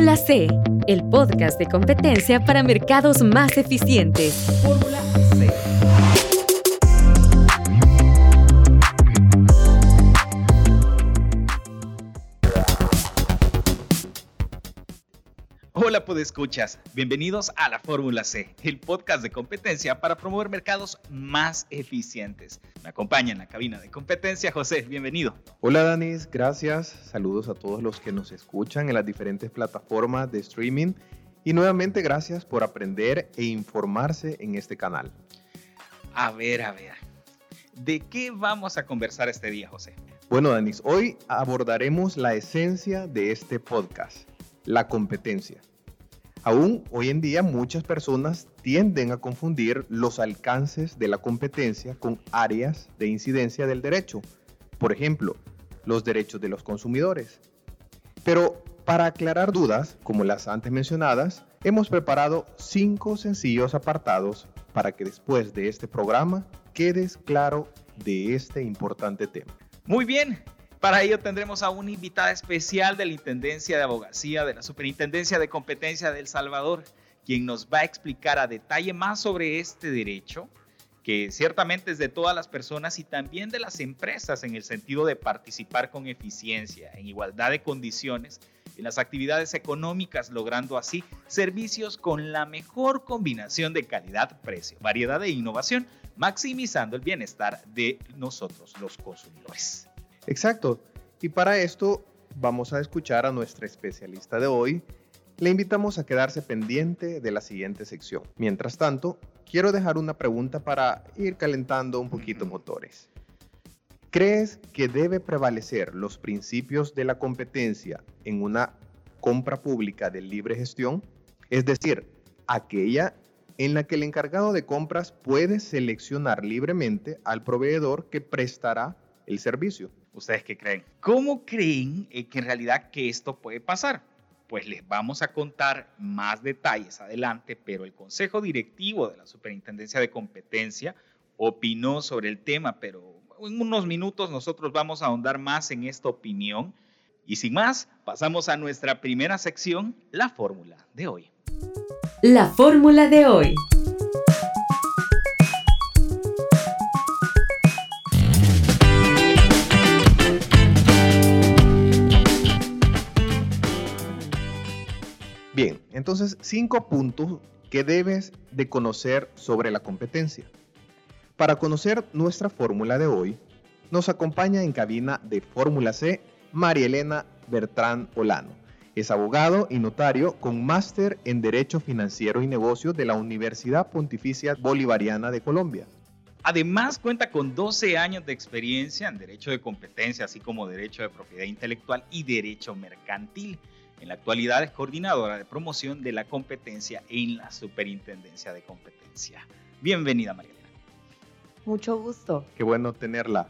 Fórmula C, el podcast de competencia para mercados más eficientes. Fórmula C. podescuchas, bienvenidos a la Fórmula C, el podcast de competencia para promover mercados más eficientes. Me acompaña en la cabina de competencia José, bienvenido. Hola Danis, gracias. Saludos a todos los que nos escuchan en las diferentes plataformas de streaming y nuevamente gracias por aprender e informarse en este canal. A ver, a ver, ¿de qué vamos a conversar este día José? Bueno Danis, hoy abordaremos la esencia de este podcast, la competencia. Aún hoy en día muchas personas tienden a confundir los alcances de la competencia con áreas de incidencia del derecho, por ejemplo, los derechos de los consumidores. Pero para aclarar dudas, como las antes mencionadas, hemos preparado cinco sencillos apartados para que después de este programa quedes claro de este importante tema. Muy bien, para ello tendremos a una invitada especial de la Intendencia de Abogacía de la Superintendencia de Competencia de El Salvador, quien nos va a explicar a detalle más sobre este derecho, que ciertamente es de todas las personas y también de las empresas en el sentido de participar con eficiencia, en igualdad de condiciones en las actividades económicas, logrando así servicios con la mejor combinación de calidad, precio, variedad e innovación, maximizando el bienestar de nosotros los consumidores. Exacto. Y para esto vamos a escuchar a nuestra especialista de hoy. Le invitamos a quedarse pendiente de la siguiente sección. Mientras tanto, quiero dejar una pregunta para ir calentando un poquito motores. ¿Crees que debe prevalecer los principios de la competencia en una compra pública de libre gestión? Es decir, aquella en la que el encargado de compras puede seleccionar libremente al proveedor que prestará el servicio. ¿Ustedes qué creen? ¿Cómo creen eh, que en realidad que esto puede pasar? Pues les vamos a contar más detalles adelante, pero el Consejo Directivo de la Superintendencia de Competencia opinó sobre el tema, pero en unos minutos nosotros vamos a ahondar más en esta opinión. Y sin más, pasamos a nuestra primera sección, la fórmula de hoy. La fórmula de hoy. Entonces cinco puntos que debes de conocer sobre la competencia. Para conocer nuestra fórmula de hoy, nos acompaña en cabina de Fórmula C María Elena Bertrán Olano. Es abogado y notario con máster en Derecho Financiero y Negocios de la Universidad Pontificia Bolivariana de Colombia. Además, cuenta con 12 años de experiencia en Derecho de Competencia, así como Derecho de Propiedad Intelectual y Derecho Mercantil. En la actualidad es coordinadora de promoción de la competencia en la Superintendencia de Competencia. Bienvenida, María Elena. Mucho gusto. Qué bueno tenerla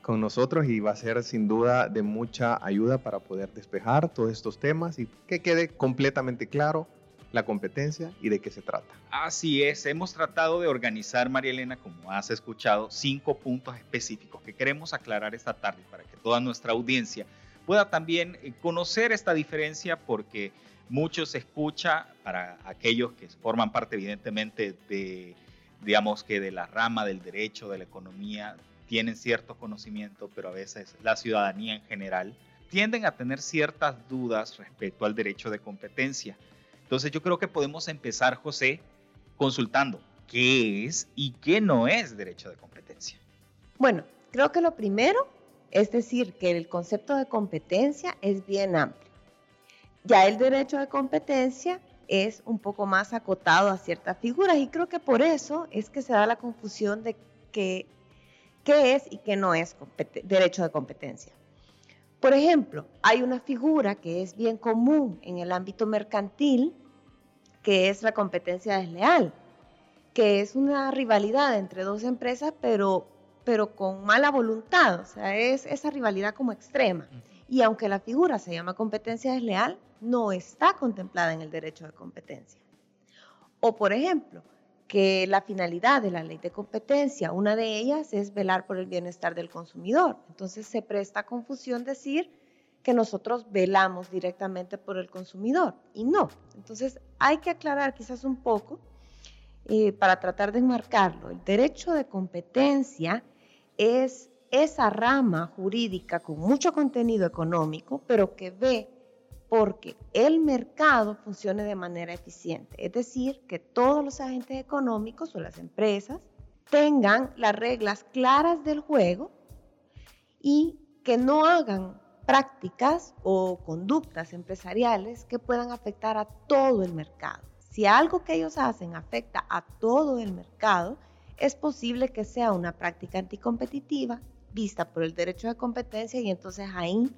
con nosotros y va a ser sin duda de mucha ayuda para poder despejar todos estos temas y que quede completamente claro la competencia y de qué se trata. Así es, hemos tratado de organizar, María Elena, como has escuchado, cinco puntos específicos que queremos aclarar esta tarde para que toda nuestra audiencia pueda también eh, conocer esta diferencia porque muchos escucha para aquellos que forman parte evidentemente de, digamos que de la rama del derecho, de la economía, tienen cierto conocimiento, pero a veces la ciudadanía en general tienden a tener ciertas dudas respecto al derecho de competencia. Entonces yo creo que podemos empezar, José, consultando qué es y qué no es derecho de competencia. Bueno, creo que lo primero es decir, que el concepto de competencia es bien amplio. Ya el derecho de competencia es un poco más acotado a ciertas figuras y creo que por eso es que se da la confusión de qué es y qué no es derecho de competencia. Por ejemplo, hay una figura que es bien común en el ámbito mercantil, que es la competencia desleal, que es una rivalidad entre dos empresas, pero pero con mala voluntad, o sea, es esa rivalidad como extrema. Y aunque la figura se llama competencia desleal, no está contemplada en el derecho de competencia. O, por ejemplo, que la finalidad de la ley de competencia, una de ellas es velar por el bienestar del consumidor. Entonces se presta confusión decir que nosotros velamos directamente por el consumidor y no. Entonces hay que aclarar quizás un poco eh, para tratar de enmarcarlo. El derecho de competencia es esa rama jurídica con mucho contenido económico, pero que ve porque el mercado funcione de manera eficiente. Es decir, que todos los agentes económicos o las empresas tengan las reglas claras del juego y que no hagan prácticas o conductas empresariales que puedan afectar a todo el mercado. Si algo que ellos hacen afecta a todo el mercado, es posible que sea una práctica anticompetitiva vista por el derecho de competencia y entonces ahí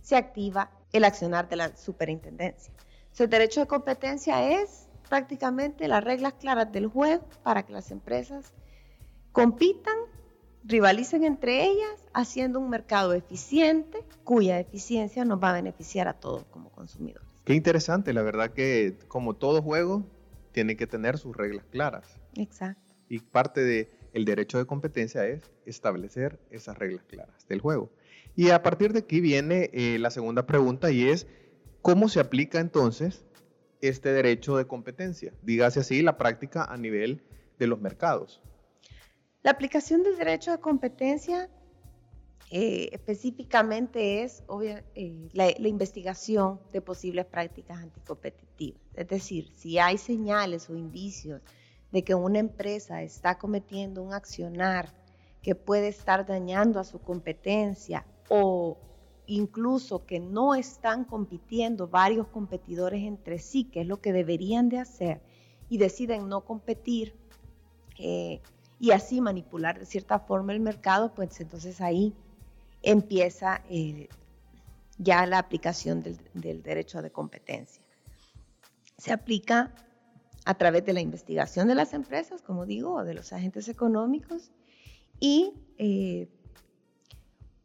se activa el accionar de la superintendencia. el derecho de competencia es prácticamente las reglas claras del juego para que las empresas compitan, rivalicen entre ellas, haciendo un mercado eficiente cuya eficiencia nos va a beneficiar a todos como consumidores. Qué interesante, la verdad que como todo juego tiene que tener sus reglas claras. Exacto. Y parte del derecho de competencia es establecer esas reglas claras del juego. Y a partir de aquí viene eh, la segunda pregunta y es, ¿cómo se aplica entonces este derecho de competencia? Dígase así, la práctica a nivel de los mercados. La aplicación del derecho de competencia eh, específicamente es eh, la, la, investigación de posibles prácticas anticompetitivas. Es decir, si hay señales o indicios de que una empresa está cometiendo un accionar que puede estar dañando a su competencia o incluso que no están compitiendo varios competidores entre sí, que es lo que deberían de hacer, y deciden no competir eh, y así manipular de cierta forma el mercado, pues entonces ahí empieza eh, ya la aplicación del, derecho de competencia. Se aplica a través de la investigación de las empresas, como digo, o de los agentes económicos, y eh,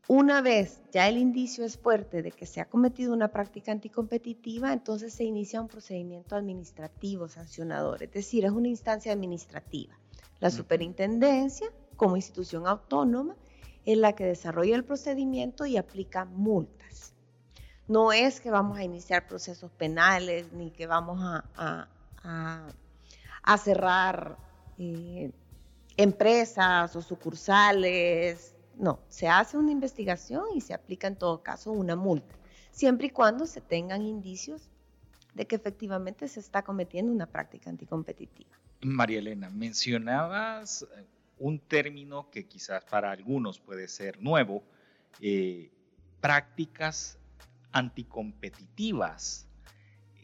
una vez ya el indicio es fuerte de que se ha cometido una práctica anticompetitiva, entonces se inicia un procedimiento administrativo sancionador, es decir, es una instancia administrativa. La superintendencia, como institución autónoma, es la que desarrolla el procedimiento y aplica multas. No es que vamos a iniciar procesos penales ni que vamos a, cerrar eh, empresas o sucursales no, se hace una investigación y se aplica en todo caso una multa, siempre y cuando se tengan indicios de que efectivamente se está cometiendo una práctica anticompetitiva. María Elena, mencionabas eh, un término que quizás para algunos puede ser nuevo, eh, prácticas anticompetitivas.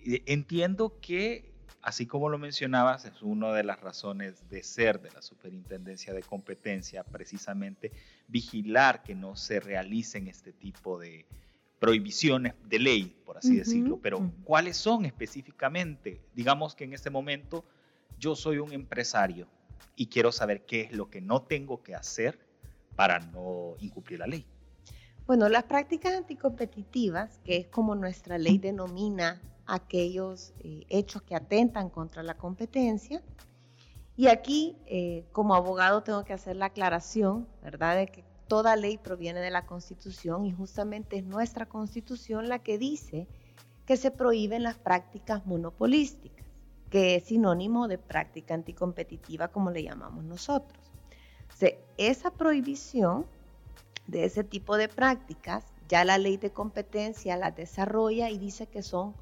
Eh, entiendo que así como lo mencionabas, es una de las razones de ser de la Superintendencia de Competencia, precisamente vigilar que no se realicen este tipo de prohibiciones de ley, por así decirlo. Pero, ¿cuáles son específicamente? Digamos que en este momento yo soy un empresario y quiero saber qué es lo que no tengo que hacer para no incumplir la ley. Bueno, las prácticas anticompetitivas, que es como nuestra ley denomina aquellos eh, hechos que atentan contra la competencia. Y aquí, eh, como abogado, tengo que hacer la aclaración, ¿verdad?, de que toda ley proviene de la Constitución y justamente es nuestra Constitución la que dice que se prohíben las prácticas monopolísticas, que es sinónimo de práctica anticompetitiva, como le llamamos nosotros. esa prohibición de ese tipo de prácticas, ya la ley de competencia la desarrolla y dice que son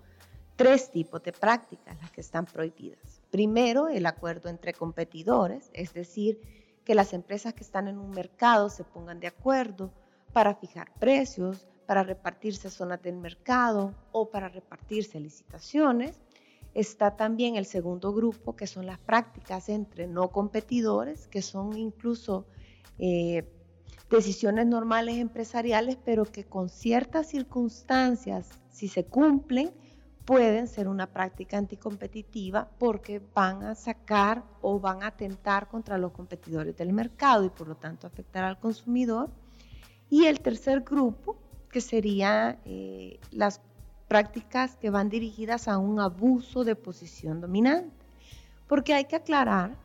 tres tipos de prácticas las que están prohibidas. Primero, el acuerdo entre competidores, es decir, que las empresas que están en un mercado se pongan de acuerdo para fijar precios, para repartirse zonas del mercado o para repartirse licitaciones. Está también el segundo grupo, que son las prácticas entre no competidores, que son incluso eh, decisiones normales empresariales, pero que con ciertas circunstancias, si se cumplen, pueden ser una práctica anticompetitiva porque van a sacar o van a atentar contra los competidores del mercado y por lo tanto afectar al consumidor. Y el tercer grupo, que sería eh, las prácticas que van dirigidas a un abuso de posición dominante. Porque hay que aclarar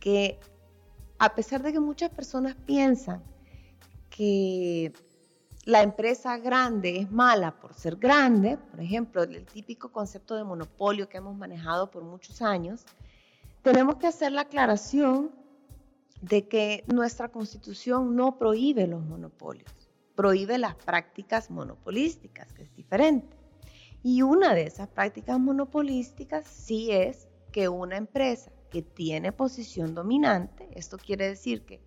que a pesar de que muchas personas piensan que la empresa grande es mala por ser grande, por ejemplo, el típico concepto de monopolio que hemos manejado por muchos años, tenemos que hacer la aclaración de que nuestra constitución no prohíbe los monopolios, prohíbe las prácticas monopolísticas, que es diferente. Y una de esas prácticas monopolísticas sí es que una empresa que tiene posición dominante, esto quiere decir que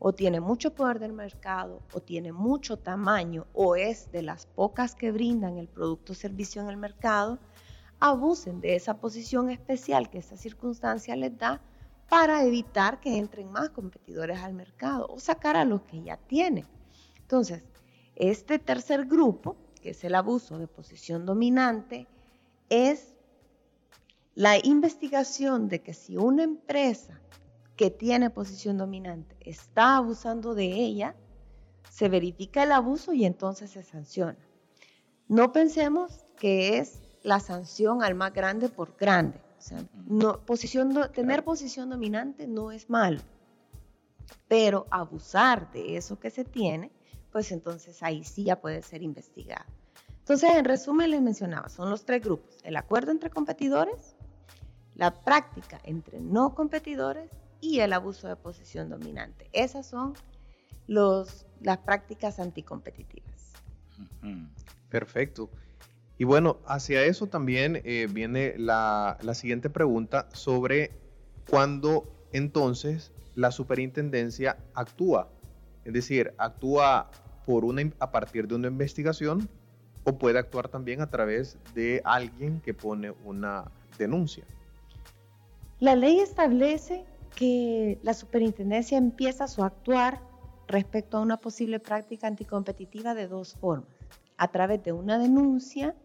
o tiene mucho poder del mercado, o tiene mucho tamaño, o es de las pocas que brindan el producto o servicio en el mercado, abusen de esa posición especial que esa circunstancia les da para evitar que entren más competidores al mercado o sacar a los que ya tienen. Entonces, este tercer grupo, que es el abuso de posición dominante, es la investigación de que si una empresa que tiene posición dominante está abusando de ella, se verifica el abuso y entonces se sanciona. No pensemos que es la sanción al más grande por grande. no, posición, tener posición dominante no es malo, pero abusar de eso que se tiene, pues entonces ahí sí ya puede ser investigado. Entonces, en resumen, les mencionaba, son los tres grupos, el acuerdo entre competidores, la práctica entre no competidores y el abuso de posición dominante. Esas son los, las prácticas anticompetitivas. Perfecto. Y bueno, hacia eso también eh, viene la, la, siguiente pregunta sobre cuándo entonces la superintendencia actúa. Es decir, actúa por una, a partir de una investigación o puede actuar también a través de alguien que pone una denuncia. La ley establece que la superintendencia empieza su actuar respecto a una posible práctica anticompetitiva de dos formas. A través de una denuncia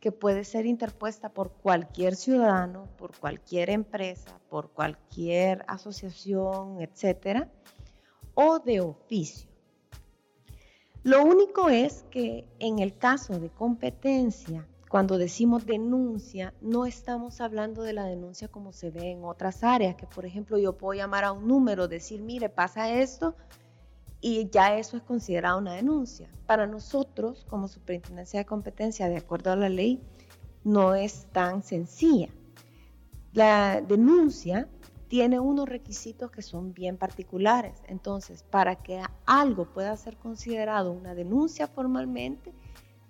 que puede ser interpuesta por cualquier ciudadano, por cualquier empresa, por cualquier asociación, etcétera, o de oficio. Lo único es que en el caso de competencia cuando decimos denuncia, no estamos hablando de la denuncia como se ve en otras áreas, que por ejemplo yo puedo llamar a un número, decir, mire, pasa esto, y ya eso es considerado una denuncia. Para nosotros, como Superintendencia de Competencia, de acuerdo a la ley, no es tan sencilla. La denuncia tiene unos requisitos que son bien particulares. Entonces, para que algo pueda ser considerado una denuncia formalmente,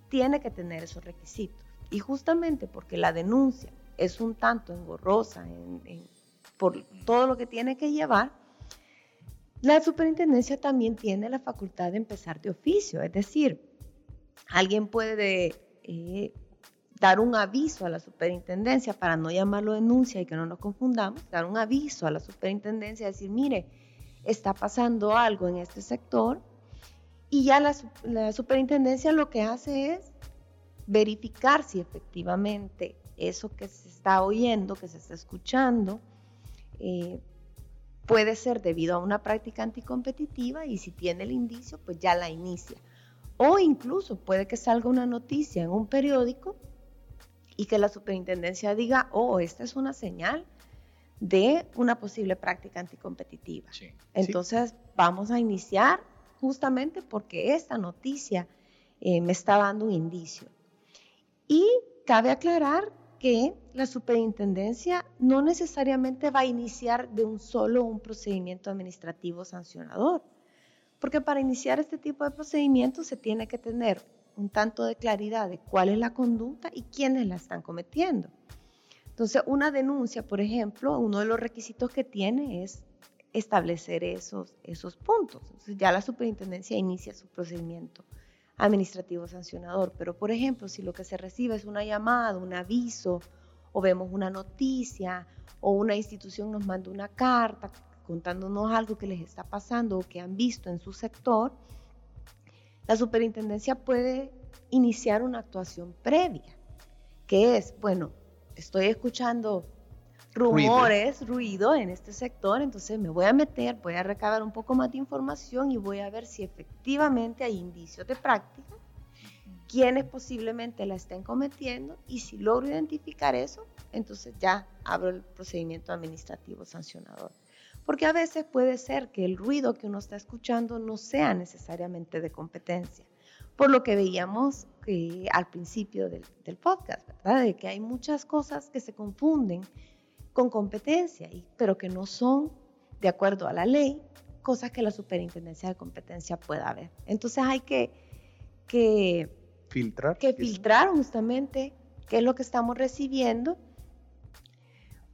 tiene que tener esos requisitos. Y justamente porque la denuncia es un tanto engorrosa por todo lo que tiene que llevar, la superintendencia también tiene la facultad de empezar de oficio, es decir, alguien puede eh, dar un aviso a la superintendencia para no llamarlo denuncia y que no nos confundamos, dar un aviso a la superintendencia, decir, mire, está pasando algo en este sector y ya la superintendencia lo que hace es verificar si efectivamente eso que se está oyendo, que se está escuchando, eh, puede ser debido a una práctica anticompetitiva y si tiene el indicio, pues ya la inicia. O incluso puede que salga una noticia en un periódico y que la superintendencia diga, oh, esta es una señal de una posible práctica anticompetitiva. Entonces vamos a iniciar justamente porque esta noticia eh, me está dando un indicio. Y cabe aclarar que la superintendencia no necesariamente va a iniciar de un solo un procedimiento administrativo sancionador, porque para iniciar este tipo de procedimientos se tiene que tener un tanto de claridad de cuál es la conducta y quiénes la están cometiendo. Entonces, una denuncia, por ejemplo, uno de los requisitos que tiene es establecer esos, esos puntos. Entonces, ya la superintendencia inicia su procedimiento administrativo sancionador. Pero, por ejemplo, si lo que se recibe es una llamada, un aviso, o vemos una noticia, o una institución nos manda una carta contándonos algo que les está pasando o que han visto en su sector, la superintendencia puede iniciar una actuación previa, que es, bueno, estoy escuchando rumores, ruido. en este sector, entonces me voy a meter, voy a recabar un poco más de información y voy a ver si efectivamente hay indicios de práctica, quiénes posiblemente la estén cometiendo y si logro identificar eso, entonces ya abro el procedimiento administrativo sancionador. Porque a veces puede ser que el ruido que uno está escuchando no sea necesariamente de competencia. por lo que veíamos eh, al principio del, del, podcast, ¿verdad? De que hay muchas cosas que se confunden con competencia, y, pero que no son, de acuerdo a la ley, cosas que la superintendencia de competencia pueda ver. Entonces hay que, que filtrar, que filtrar justamente qué es lo que estamos recibiendo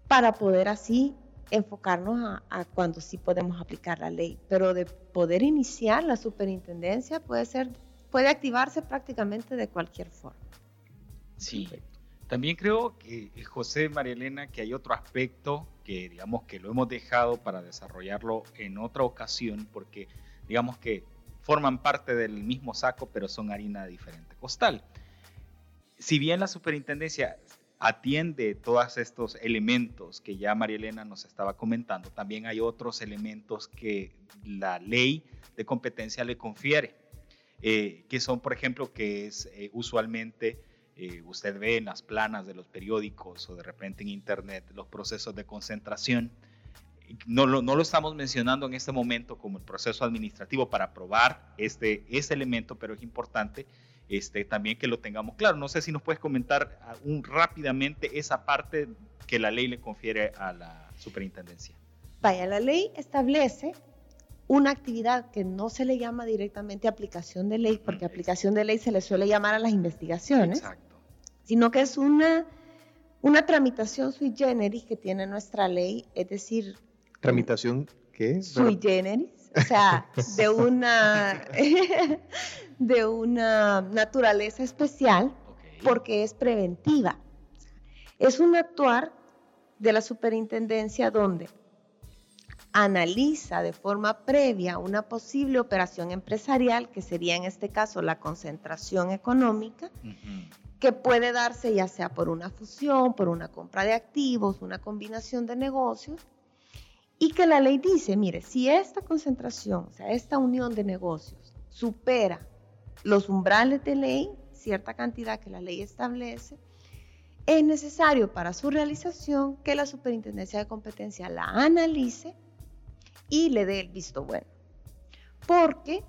para poder así enfocarnos a, cuando sí podemos aplicar la ley. Pero de poder iniciar la superintendencia puede ser, puede activarse prácticamente de cualquier forma. Sí. También creo que eh, José María Elena que hay otro aspecto que digamos que lo hemos dejado para desarrollarlo en otra ocasión porque digamos que forman parte del mismo saco pero son harina de diferente costal. Si bien la superintendencia atiende todos estos elementos que ya María Elena nos estaba comentando, también hay otros elementos que la ley de competencia le confiere, eh, que son, por ejemplo, que es eh, usualmente, eh, usted ve en las planas de los periódicos o de repente en Internet los procesos de concentración. No lo, no lo estamos mencionando en este momento como el proceso administrativo para aprobar este, este elemento, pero es importante este, también que lo tengamos claro. No sé si nos puedes comentar ah, un, rápidamente esa parte que la ley le confiere a la superintendencia. Vaya, la ley establece una actividad que no se le llama directamente aplicación de ley, porque aplicación de ley se le suele llamar a las investigaciones, Exacto. Sino que es una, una tramitación sui generis que tiene nuestra ley, es decir... ¿Tramitación qué? Sui generis, o sea, de una, de una naturaleza especial porque es preventiva. Es un actuar de la superintendencia donde analiza de forma previa una posible operación empresarial, que sería en este caso la concentración económica, que puede darse ya sea por una fusión, por una compra de activos, una combinación de negocios, y que la ley dice, mire, si esta concentración, o sea, esta unión de negocios supera los umbrales de ley, cierta cantidad que la ley establece, es necesario para su realización que la superintendencia de competencia la analice y le dé el visto bueno. Porque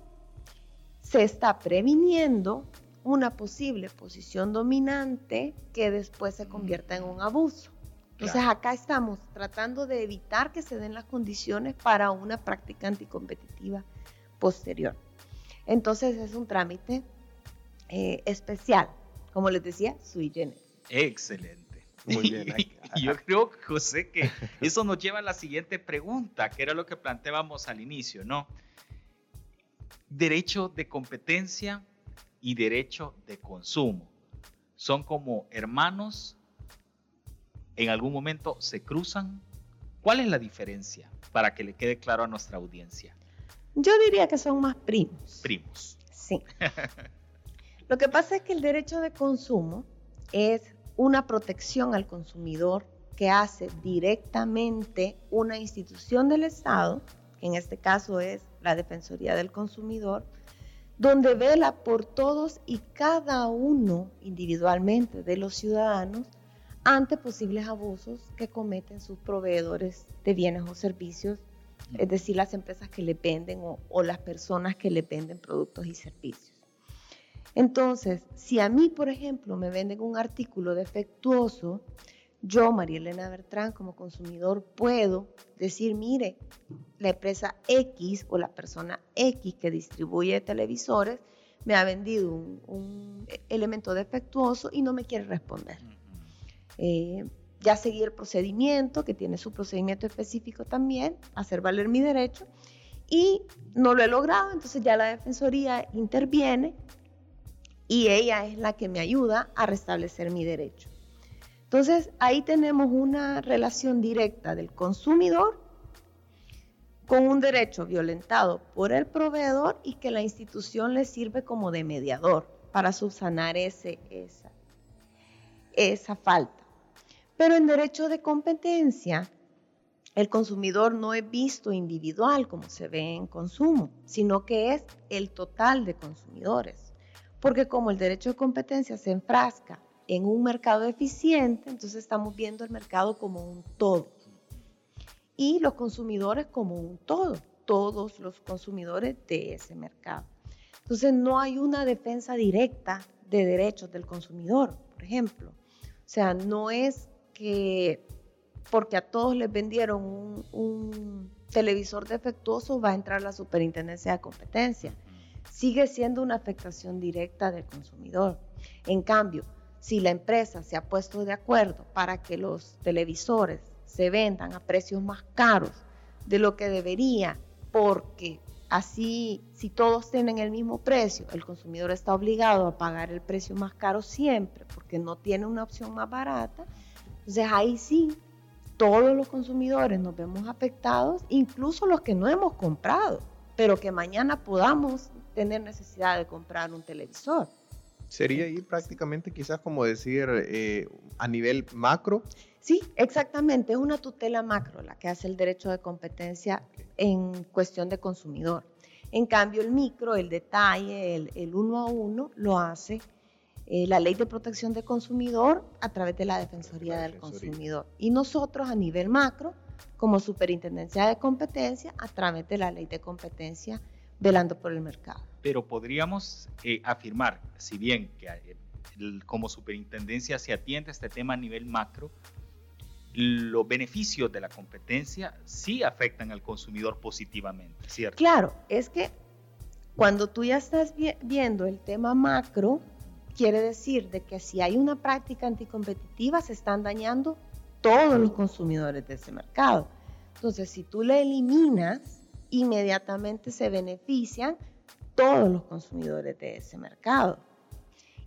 se está previniendo una posible posición dominante que después se convierta en un abuso. Entonces acá estamos tratando de evitar que se den las condiciones para una práctica anticompetitiva posterior. Entonces es un trámite eh, especial, como les decía, sui generis. Excelente. Muy bien. Yo creo, José, que eso nos lleva a la siguiente pregunta, que era lo que planteábamos al inicio, ¿no? Derecho de competencia y derecho de consumo. ¿Son como hermanos en algún momento se cruzan? ¿Cuál es la diferencia para que le quede claro a nuestra audiencia? Yo diría que son más primos. Primos. Sí. Lo que pasa es que el derecho de consumo es una protección al consumidor que hace directamente una institución del Estado, que en este caso es la Defensoría del Consumidor, donde vela por todos y cada uno individualmente de los ciudadanos ante posibles abusos que cometen sus proveedores de bienes o servicios, es decir, las empresas que le venden o, las personas que le venden productos y servicios. Entonces, si a mí, por ejemplo, me venden un artículo defectuoso, yo, María Elena Bertrán, como consumidor, puedo decir, mire, la empresa X o la persona X que distribuye televisores me ha vendido un, un elemento defectuoso y no me quiere responder. Eh, ya seguí el procedimiento, que tiene su procedimiento específico también, hacer valer mi derecho, y no lo he logrado, entonces ya la Defensoría interviene y ella es la que me ayuda a restablecer mi derecho. Entonces ahí tenemos una relación directa del consumidor con un derecho violentado por el proveedor y que la institución le sirve como de mediador para subsanar ese, esa, esa falta. Pero en derecho de competencia, el consumidor no es visto individual como se ve en consumo, sino que es el total de consumidores. Porque como el derecho de competencia se enfrasca en un mercado eficiente, entonces estamos viendo el mercado como un todo. Y los consumidores como un todo, todos los consumidores de ese mercado. Entonces no hay una defensa directa de derechos del consumidor, por ejemplo. O sea, no es que porque a todos les vendieron un, televisor defectuoso va a entrar la superintendencia de competencia. Sigue siendo una afectación directa del consumidor. En cambio, si la empresa se ha puesto de acuerdo para que los televisores se vendan a precios más caros de lo que debería, porque así, si todos tienen el mismo precio, el consumidor está obligado a pagar el precio más caro siempre, porque no tiene una opción más barata, entonces ahí sí, todos los consumidores nos vemos afectados, incluso los que no hemos comprado, pero que mañana podamos tener necesidad de comprar un televisor. Sería ahí prácticamente quizás como decir eh, a nivel macro. Sí, exactamente, es una tutela macro la que hace el derecho de competencia en cuestión de consumidor. En cambio, el micro, el detalle, el, el uno a uno, lo hace eh, la ley de protección del consumidor a través de la Defensoría del Consumidor. Y nosotros a nivel macro, como Superintendencia de Competencia, a través de la ley de competencia, velando por el mercado. Pero podríamos eh, afirmar, si bien que eh, como superintendencia se atiende a este tema a nivel macro, los beneficios de la competencia sí afectan al consumidor positivamente, ¿cierto? Claro, es que cuando tú ya estás viendo el tema macro, quiere decir de que si hay una práctica anticompetitiva se están dañando todos los consumidores de ese mercado. Entonces, si tú le eliminas, inmediatamente se benefician todos los consumidores de ese mercado.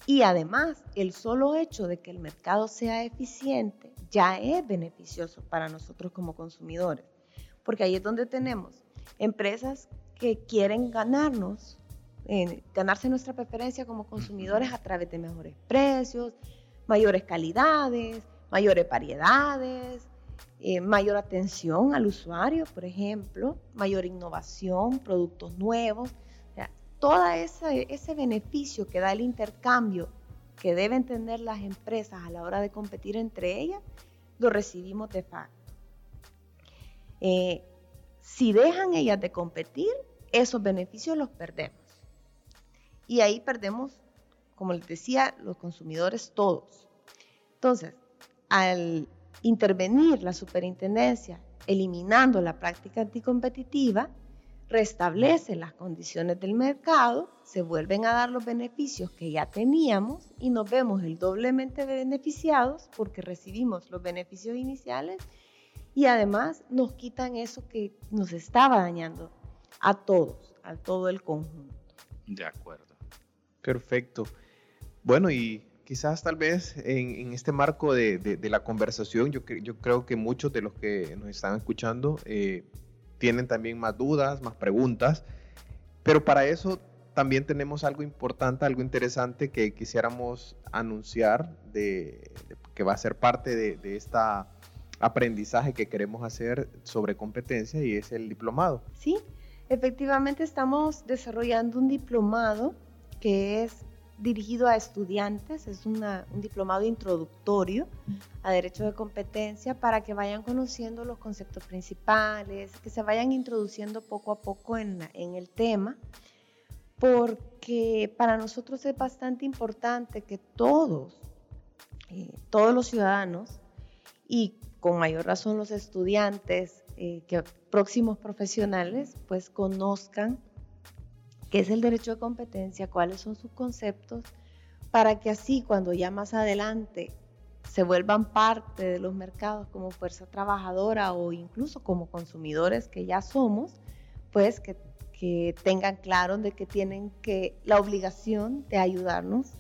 Y además, el solo hecho de que el mercado sea eficiente ya es beneficioso para nosotros como consumidores, porque ahí es donde tenemos empresas que quieren ganarnos ganarse nuestra preferencia como consumidores a través de mejores precios, mayores calidades, mayores variedades, eh, mayor atención al usuario, por ejemplo, mayor innovación, productos nuevos. Todo ese beneficio que da el intercambio que deben tener las empresas a la hora de competir entre ellas, lo recibimos de facto. Eh, si dejan ellas de competir, esos beneficios los perdemos. Y ahí perdemos, como les decía, los consumidores todos. Entonces, al intervenir la superintendencia eliminando la práctica anticompetitiva, restablece las condiciones del mercado, se vuelven a dar los beneficios que ya teníamos y nos vemos el doblemente beneficiados porque recibimos los beneficios iniciales y además nos quitan eso que nos estaba dañando a todos, a todo el conjunto. De acuerdo. Perfecto. Bueno, y quizás tal vez en, este marco de, la conversación, yo, yo, creo que muchos de los que nos están escuchando eh, tienen también más dudas, más preguntas, pero para eso también tenemos algo importante, algo interesante que quisiéramos anunciar de, que va a ser parte de, de este aprendizaje que queremos hacer sobre competencia y es el diplomado. Sí, efectivamente estamos desarrollando un diplomado que es dirigido a estudiantes, es un diplomado introductorio a derecho de competencia para que vayan conociendo los conceptos principales, que se vayan introduciendo poco a poco en, el tema, porque para nosotros es bastante importante que todos, eh, todos los ciudadanos y con mayor razón los estudiantes, eh, que próximos profesionales, pues conozcan qué es el derecho de competencia, cuáles son sus conceptos, para que así cuando ya más adelante se vuelvan parte de los mercados como fuerza trabajadora o incluso como consumidores que ya somos, pues que, tengan claro de que tienen que la obligación de ayudarnos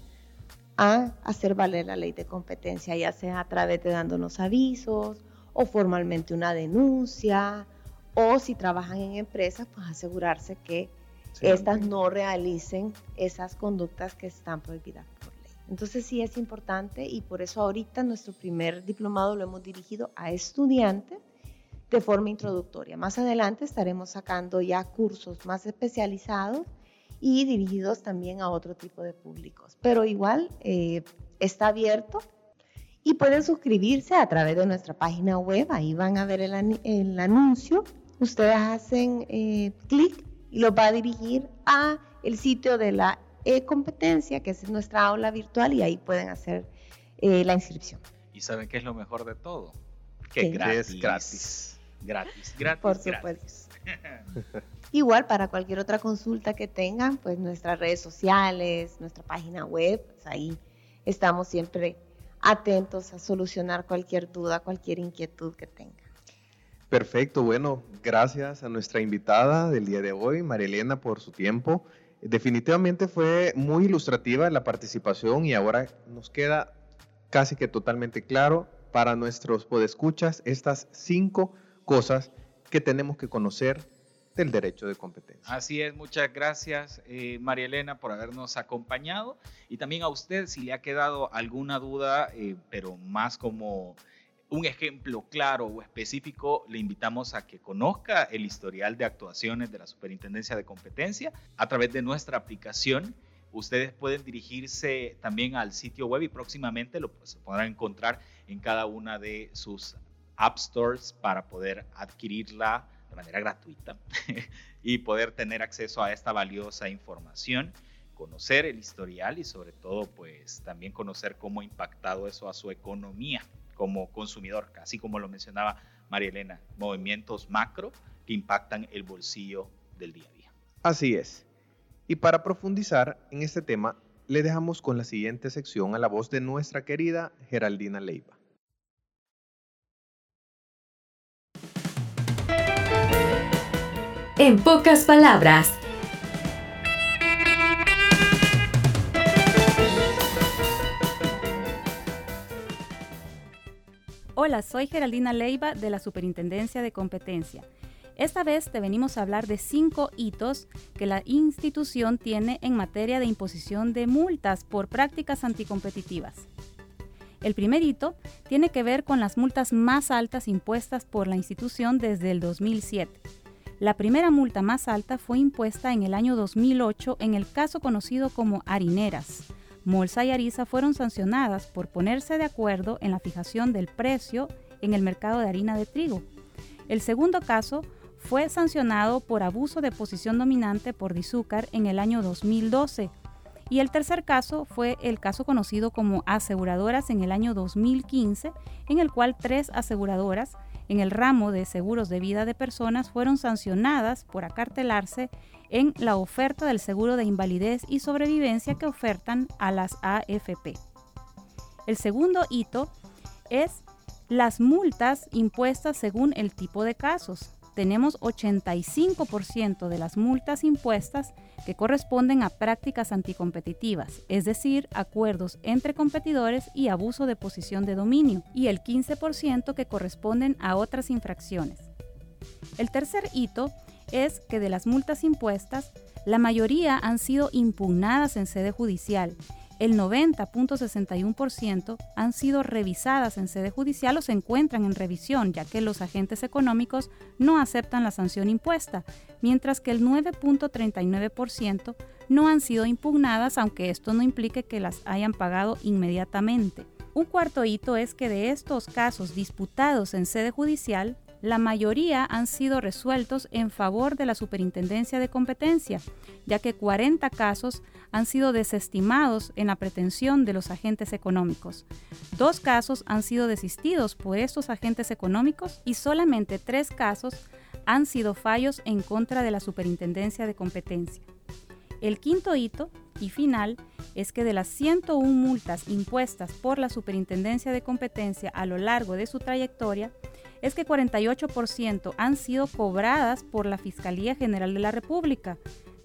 a hacer valer la ley de competencia, ya sea a través de dándonos avisos o formalmente una denuncia, o si trabajan en empresas, pues asegurarse que estas no realicen esas conductas que están prohibidas por ley. Entonces sí es importante y por eso ahorita nuestro primer diplomado lo hemos dirigido a estudiantes de forma introductoria. Más adelante estaremos sacando ya cursos más especializados y dirigidos también a otro tipo de públicos. Pero igual eh, está abierto y pueden suscribirse a través de nuestra página web. Ahí van a ver el, anuncio. Ustedes hacen eh, clic y los va a dirigir a el sitio de la e-competencia, que es nuestra aula virtual, y ahí pueden hacer eh, la inscripción. ¿Y saben qué es lo mejor de todo? Que gratis. es gratis. Gratis, gratis. Por supuesto. Igual para cualquier otra consulta que tengan, pues nuestras redes sociales, nuestra página web, pues ahí estamos siempre atentos a solucionar cualquier duda, cualquier inquietud que tengan. Perfecto, bueno, gracias a nuestra invitada del día de hoy, Marilena, por su tiempo. Definitivamente fue muy ilustrativa la participación y ahora nos queda casi que totalmente claro para nuestros podescuchas estas cinco cosas que tenemos que conocer del derecho de competencia. Así es, muchas gracias eh, María Elena por habernos acompañado y también a usted si le ha quedado alguna duda, eh, pero más como un ejemplo claro o específico, le invitamos a que conozca el historial de actuaciones de la Superintendencia de Competencia a través de nuestra aplicación. Ustedes pueden dirigirse también al sitio web y próximamente lo podrán encontrar en cada una de sus app stores para poder adquirirla de manera gratuita y poder tener acceso a esta valiosa información, conocer el historial y sobre todo pues también conocer cómo ha impactado eso a su economía como consumidor, así como lo mencionaba María Elena, movimientos macro que impactan el bolsillo del día a día. Así es. Y para profundizar en este tema, le dejamos con la siguiente sección a la voz de nuestra querida Geraldina Leiva. En pocas palabras. Hola, soy Geraldina Leiva de la Superintendencia de Competencia. Esta vez te venimos a hablar de cinco hitos que la institución tiene en materia de imposición de multas por prácticas anticompetitivas. El primer hito tiene que ver con las multas más altas impuestas por la institución desde el 2007 la primera multa más alta fue impuesta en el año 2008 en el caso conocido como harineras. Molsa y Arisa fueron sancionadas por ponerse de acuerdo en la fijación del precio en el mercado de harina de trigo. El segundo caso fue sancionado por abuso de posición dominante por Dizúcar en el año 2012. Y el tercer caso fue el caso conocido como aseguradoras en el año 2015, en el cual tres aseguradoras en el ramo de seguros de vida de personas fueron sancionadas por acartelarse en la oferta del seguro de invalidez y sobrevivencia que ofertan a las AFP. El segundo hito es las multas impuestas según el tipo de casos tenemos 85% de las multas impuestas que corresponden a prácticas anticompetitivas, es decir, acuerdos entre competidores y abuso de posición de dominio, y el 15% que corresponden a otras infracciones. El tercer hito es que de las multas impuestas, la mayoría han sido impugnadas en sede judicial el 90.61% han sido revisadas en sede judicial o se encuentran en revisión, ya que los agentes económicos no aceptan la sanción impuesta, mientras que el 9.39% no han sido impugnadas, aunque esto no implique que las hayan pagado inmediatamente. Un cuarto hito es que de estos casos disputados en sede judicial, la mayoría han sido resueltos en favor de la Superintendencia de Competencia, ya que 40 casos han sido desestimados en la pretensión de los agentes económicos. Dos casos han sido desistidos por estos agentes económicos y solamente tres casos han sido fallos en contra de la Superintendencia de Competencia. El quinto hito y final es que de las 101 multas impuestas por la Superintendencia de Competencia a lo largo de su trayectoria, es que 48% han sido cobradas por la Fiscalía General de la República,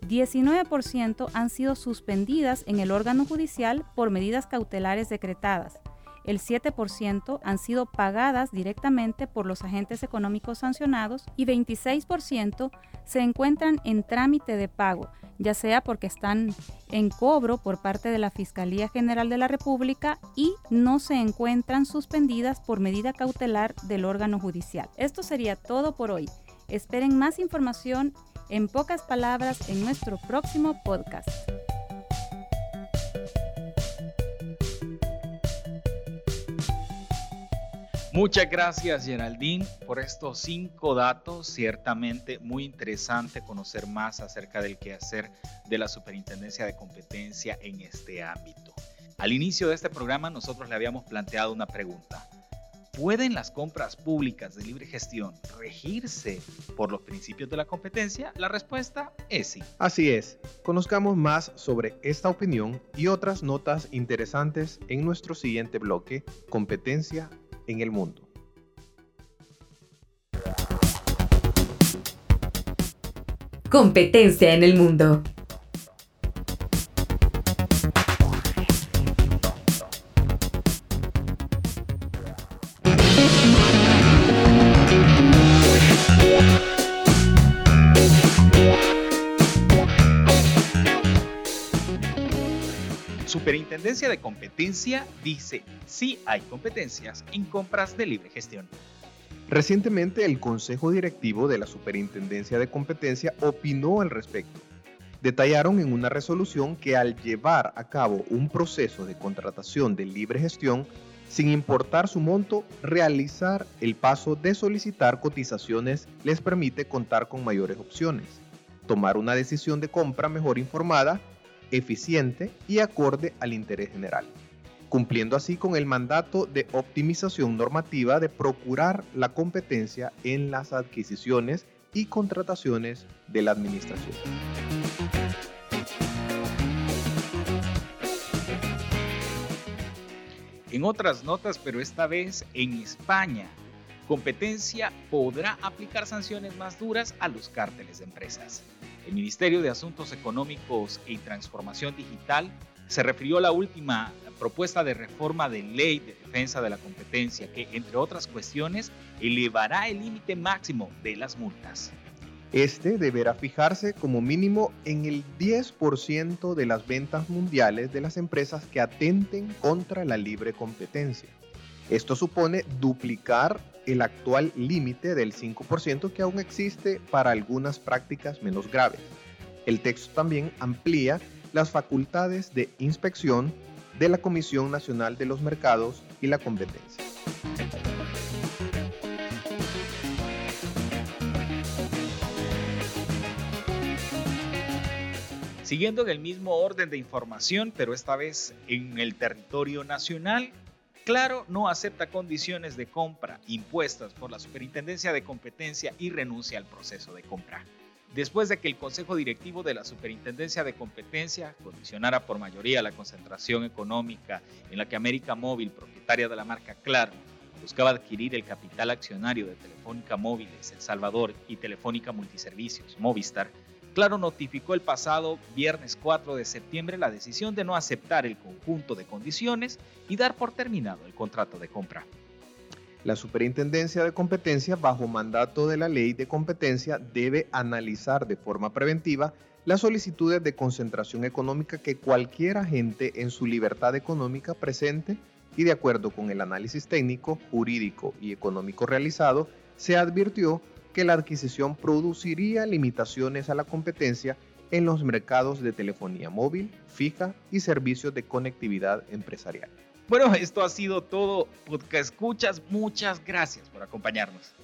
19% han sido suspendidas en el órgano judicial por medidas cautelares decretadas, el 7% han sido pagadas directamente por los agentes económicos sancionados y 26% se encuentran en trámite de pago, ya sea porque están en cobro por parte de la Fiscalía General de la República y no se encuentran suspendidas por medida cautelar del órgano judicial. Esto sería todo por hoy. Esperen más información en pocas palabras en nuestro próximo podcast. Muchas gracias Geraldine por estos cinco datos, ciertamente muy interesante conocer más acerca del quehacer de la Superintendencia de Competencia en este ámbito. Al inicio de este programa nosotros le habíamos planteado una pregunta. ¿Pueden las compras públicas de libre gestión regirse por los principios de la competencia? La respuesta es sí. Así es. Conozcamos más sobre esta opinión y otras notas interesantes en nuestro siguiente bloque, Competencia en el Mundo. Competencia en el Mundo. Superintendencia de Competencia dice sí hay competencias en compras de libre gestión. Recientemente el Consejo Directivo de la Superintendencia de Competencia opinó al respecto. Detallaron en una resolución que al llevar a cabo un proceso de contratación de libre gestión, sin importar su monto, realizar el paso de solicitar cotizaciones les permite contar con mayores opciones, tomar una decisión de compra mejor informada eficiente y acorde al interés general, cumpliendo así con el mandato de optimización normativa de procurar la competencia en las adquisiciones y contrataciones de la Administración. En otras notas, pero esta vez en España, competencia podrá aplicar sanciones más duras a los cárteles de empresas. El Ministerio de Asuntos Económicos y Transformación Digital se refirió a la última propuesta de reforma de ley de defensa de la competencia que, entre otras cuestiones, elevará el límite máximo de las multas. Este deberá fijarse como mínimo en el 10% de las ventas mundiales de las empresas que atenten contra la libre competencia. Esto supone duplicar el actual límite del 5% que aún existe para algunas prácticas menos graves. El texto también amplía las facultades de inspección de la Comisión Nacional de los Mercados y la Competencia. Siguiendo en el mismo orden de información, pero esta vez en el territorio nacional, Claro no acepta condiciones de compra impuestas por la Superintendencia de Competencia y renuncia al proceso de compra. Después de que el Consejo Directivo de la Superintendencia de Competencia condicionara por mayoría la concentración económica en la que América Móvil, propietaria de la marca Claro, buscaba adquirir el capital accionario de Telefónica Móviles El Salvador y Telefónica Multiservicios Movistar, Claro notificó el pasado viernes 4 de septiembre la decisión de no aceptar el conjunto de condiciones y dar por terminado el contrato de compra. La Superintendencia de Competencia, bajo mandato de la Ley de Competencia, debe analizar de forma preventiva las solicitudes de concentración económica que cualquier agente en su libertad económica presente y de acuerdo con el análisis técnico, jurídico y económico realizado, se advirtió que la adquisición produciría limitaciones a la competencia en los mercados de telefonía móvil, fija y servicios de conectividad empresarial. Bueno, esto ha sido todo. Podcast Escuchas, muchas gracias por acompañarnos.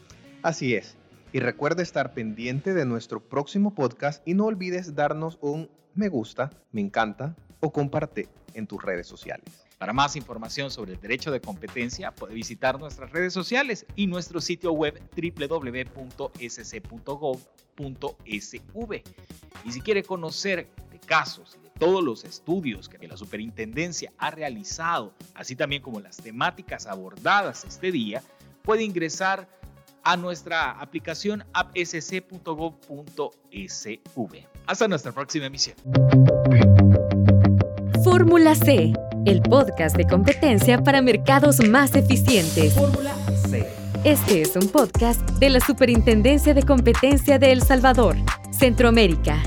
Así es. Y recuerda estar pendiente de nuestro próximo podcast y no olvides darnos un me gusta, me encanta o comparte en tus redes sociales. Para más información sobre el derecho de competencia, puede visitar nuestras redes sociales y nuestro sitio web www.sc.gov.sv. Y si quiere conocer de casos y de todos los estudios que la superintendencia ha realizado, así también como las temáticas abordadas este día, puede ingresar a nuestra aplicación appsc.gov.sv. Hasta nuestra próxima emisión. Fórmula C el podcast de competencia para mercados más eficientes. Fórmula C. Este es un podcast de la Superintendencia de Competencia de El Salvador, Centroamérica.